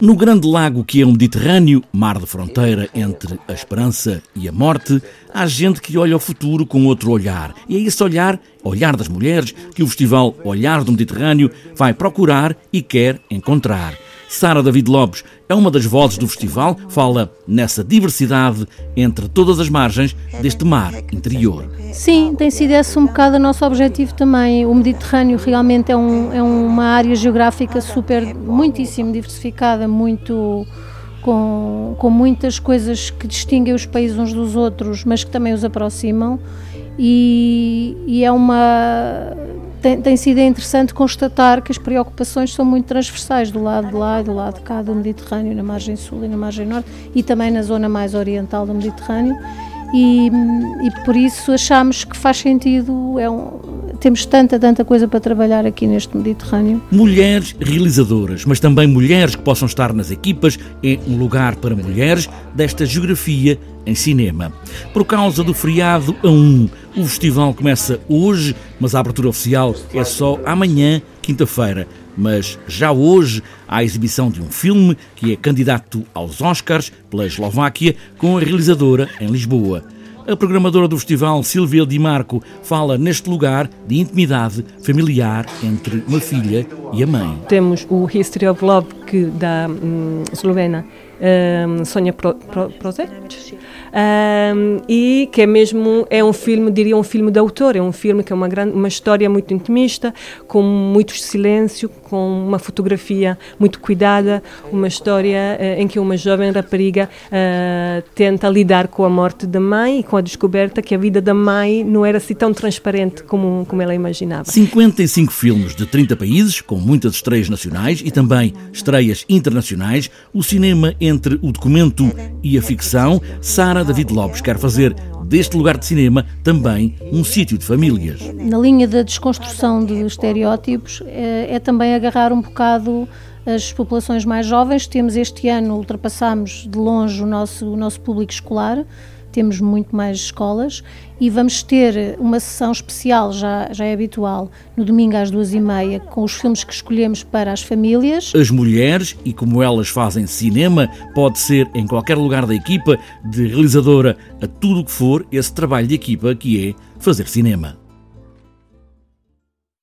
No grande lago que é o Mediterrâneo, mar de fronteira entre a esperança e a morte, há gente que olha o futuro com outro olhar. E é esse olhar, olhar das mulheres, que o festival Olhar do Mediterrâneo vai procurar e quer encontrar. Sara David Lopes é uma das vozes do festival, fala nessa diversidade entre todas as margens deste mar interior. Sim, tem sido esse um bocado o nosso objetivo também. O Mediterrâneo realmente é, um, é uma área geográfica super, muitíssimo diversificada, muito com, com muitas coisas que distinguem os países uns dos outros, mas que também os aproximam. E, e é uma tem, tem, sido interessante constatar que as preocupações são muito transversais do lado de lá e do lado de cá do Mediterrâneo, na margem sul e na margem norte, e também na zona mais oriental do Mediterrâneo. E, e por isso achamos que faz sentido, é um, temos tanta, tanta coisa para trabalhar aqui neste Mediterrâneo. Mulheres realizadoras, mas também mulheres que possam estar nas equipas, é um lugar para mulheres desta geografia em cinema. Por causa do feriado a 1, o festival começa hoje, mas a abertura oficial é só amanhã, quinta-feira. Mas já hoje há a exibição de um filme que é candidato aos Oscars pela Eslováquia com a realizadora em Lisboa. A programadora do festival, Silvia Di Marco, fala neste lugar de intimidade familiar entre uma filha e a mãe. Temos o History of Love que da um, eslovena um, Sonja Pro, Pro, um, e que é mesmo é um filme diria um filme de autor é um filme que é uma grande uma história muito intimista com muito silêncio com uma fotografia muito cuidada uma história uh, em que uma jovem rapariga uh, tenta lidar com a morte da mãe e com a descoberta que a vida da mãe não era assim tão transparente como como ela imaginava. 55 filmes de 30 países com muitas estreias nacionais e também estreias internacionais o cinema entre o documento e a ficção Sara David Lopes quer fazer deste lugar de cinema também um sítio de famílias. Na linha da desconstrução de estereótipos, é, é também agarrar um bocado as populações mais jovens. Temos este ano, ultrapassamos de longe o nosso, o nosso público escolar temos muito mais escolas e vamos ter uma sessão especial, já, já é habitual, no domingo às duas e meia, com os filmes que escolhemos para as famílias. As mulheres, e como elas fazem cinema, pode ser em qualquer lugar da equipa, de realizadora a tudo o que for, esse trabalho de equipa que é fazer cinema.